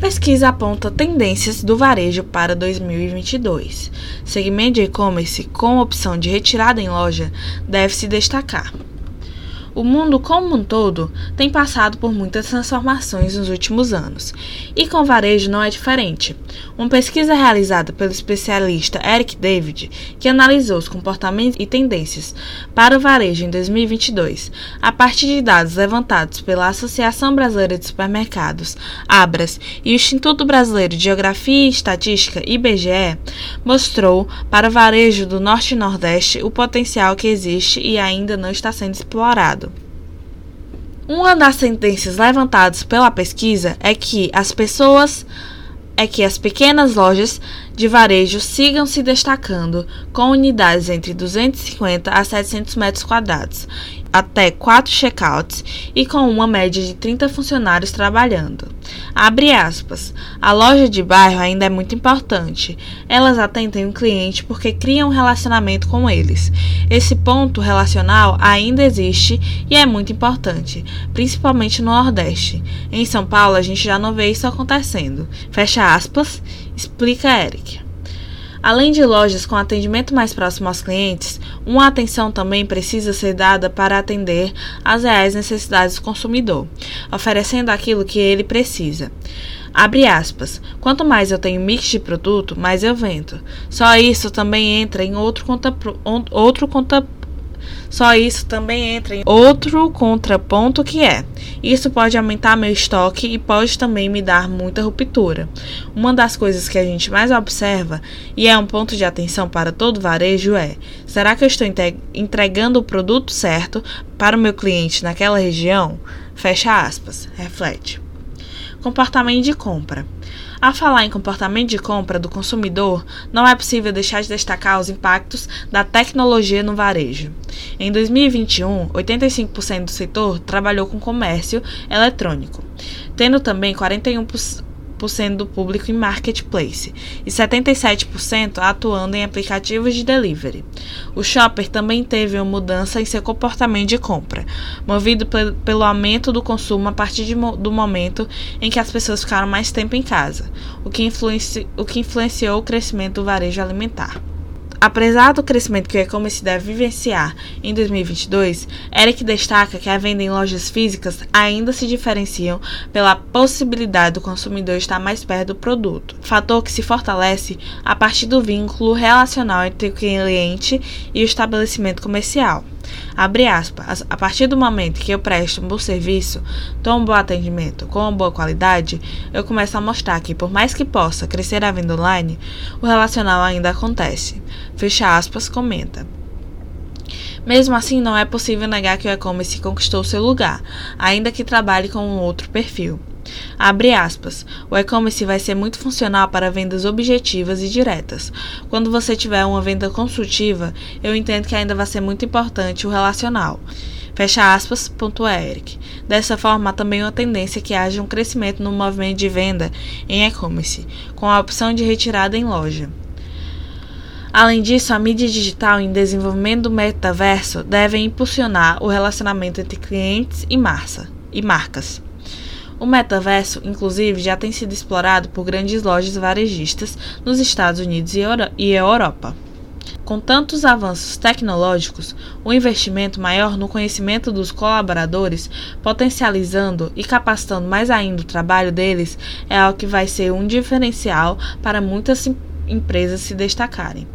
Pesquisa aponta tendências do varejo para 2022. Segmento de e-commerce com opção de retirada em loja deve se destacar. O mundo como um todo tem passado por muitas transformações nos últimos anos, e com varejo não é diferente. Uma pesquisa realizada pelo especialista Eric David, que analisou os comportamentos e tendências para o varejo em 2022, a partir de dados levantados pela Associação Brasileira de Supermercados, Abras, e o Instituto Brasileiro de Geografia e Estatística, IBGE, mostrou para o varejo do Norte e Nordeste o potencial que existe e ainda não está sendo explorado. Uma das tendências levantadas pela pesquisa é que as pessoas é que as pequenas lojas de varejo sigam se destacando com unidades entre 250 a 700 metros quadrados até 4 checkouts e com uma média de 30 funcionários trabalhando. Abre aspas. A loja de bairro ainda é muito importante. Elas atendem o cliente porque criam um relacionamento com eles. Esse ponto relacional ainda existe e é muito importante, principalmente no Nordeste. Em São Paulo a gente já não vê isso acontecendo. Fecha aspas, explica Eric. Além de lojas com atendimento mais próximo aos clientes, uma atenção também precisa ser dada para atender às reais necessidades do consumidor, oferecendo aquilo que ele precisa. Abre aspas. Quanto mais eu tenho mix de produto, mais eu vendo. Só isso também entra em outro conta, outro conta só isso também entra em outro contraponto que é: isso pode aumentar meu estoque e pode também me dar muita ruptura. Uma das coisas que a gente mais observa e é um ponto de atenção para todo varejo é: será que eu estou entregando o produto certo para o meu cliente naquela região? Fecha aspas. Reflete. Comportamento de compra. A falar em comportamento de compra do consumidor, não é possível deixar de destacar os impactos da tecnologia no varejo. Em 2021, 85% do setor trabalhou com comércio eletrônico, tendo também 41% do público em marketplace e 77% atuando em aplicativos de delivery. O shopper também teve uma mudança em seu comportamento de compra, movido pelo aumento do consumo a partir de, do momento em que as pessoas ficaram mais tempo em casa, o que, o que influenciou o crescimento do varejo alimentar. Apesar do crescimento que o e-commerce deve vivenciar em 2022, Eric destaca que a venda em lojas físicas ainda se diferenciam pela possibilidade do consumidor estar mais perto do produto, fator que se fortalece a partir do vínculo relacional entre o cliente e o estabelecimento comercial. Abre aspas, a partir do momento que eu presto um bom serviço, dou um bom atendimento com uma boa qualidade, eu começo a mostrar que, por mais que possa crescer a venda online, o relacional ainda acontece. Fecha aspas, comenta. Mesmo assim, não é possível negar que o e-commerce conquistou seu lugar, ainda que trabalhe com um outro perfil. Abre aspas. O e-commerce vai ser muito funcional para vendas objetivas e diretas. Quando você tiver uma venda consultiva, eu entendo que ainda vai ser muito importante o relacional. Fecha aspas, ponto Eric. Dessa forma, há também uma tendência que haja um crescimento no movimento de venda em e-commerce, com a opção de retirada em loja. Além disso, a mídia digital em desenvolvimento do metaverso deve impulsionar o relacionamento entre clientes e, massa, e marcas. O metaverso, inclusive, já tem sido explorado por grandes lojas varejistas nos Estados Unidos e, Euro Europa. Com tantos avanços tecnológicos, o investimento maior no conhecimento dos colaboradores, potencializando e capacitando mais ainda o trabalho deles, é algo que vai ser um diferencial para muitas empresas se destacarem.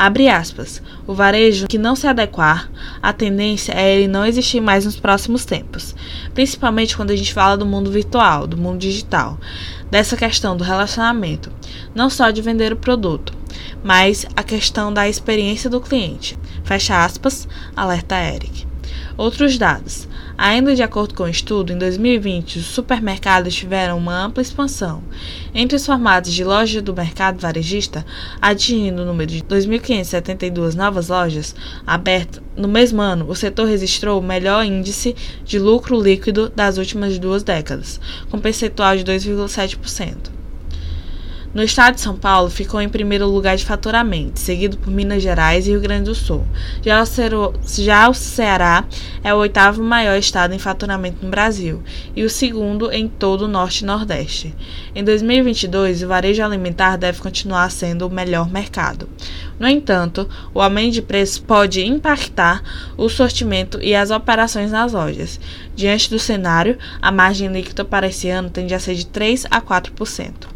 Abre aspas. O varejo que não se adequar, a tendência é ele não existir mais nos próximos tempos. Principalmente quando a gente fala do mundo virtual, do mundo digital. Dessa questão do relacionamento. Não só de vender o produto, mas a questão da experiência do cliente. Fecha aspas, alerta Eric. Outros dados. Ainda de acordo com o estudo, em 2020, os supermercados tiveram uma ampla expansão. Entre os formatos de loja do mercado varejista, atingindo o número de 2.572 novas lojas abertas no mesmo ano, o setor registrou o melhor índice de lucro líquido das últimas duas décadas, com percentual de 2,7%. No estado de São Paulo, ficou em primeiro lugar de faturamento, seguido por Minas Gerais e Rio Grande do Sul. Já o, já o Ceará é o oitavo maior estado em faturamento no Brasil e o segundo em todo o Norte e Nordeste. Em 2022, o varejo alimentar deve continuar sendo o melhor mercado. No entanto, o aumento de preços pode impactar o sortimento e as operações nas lojas. Diante do cenário, a margem líquida para esse ano tende a ser de 3 a 4%.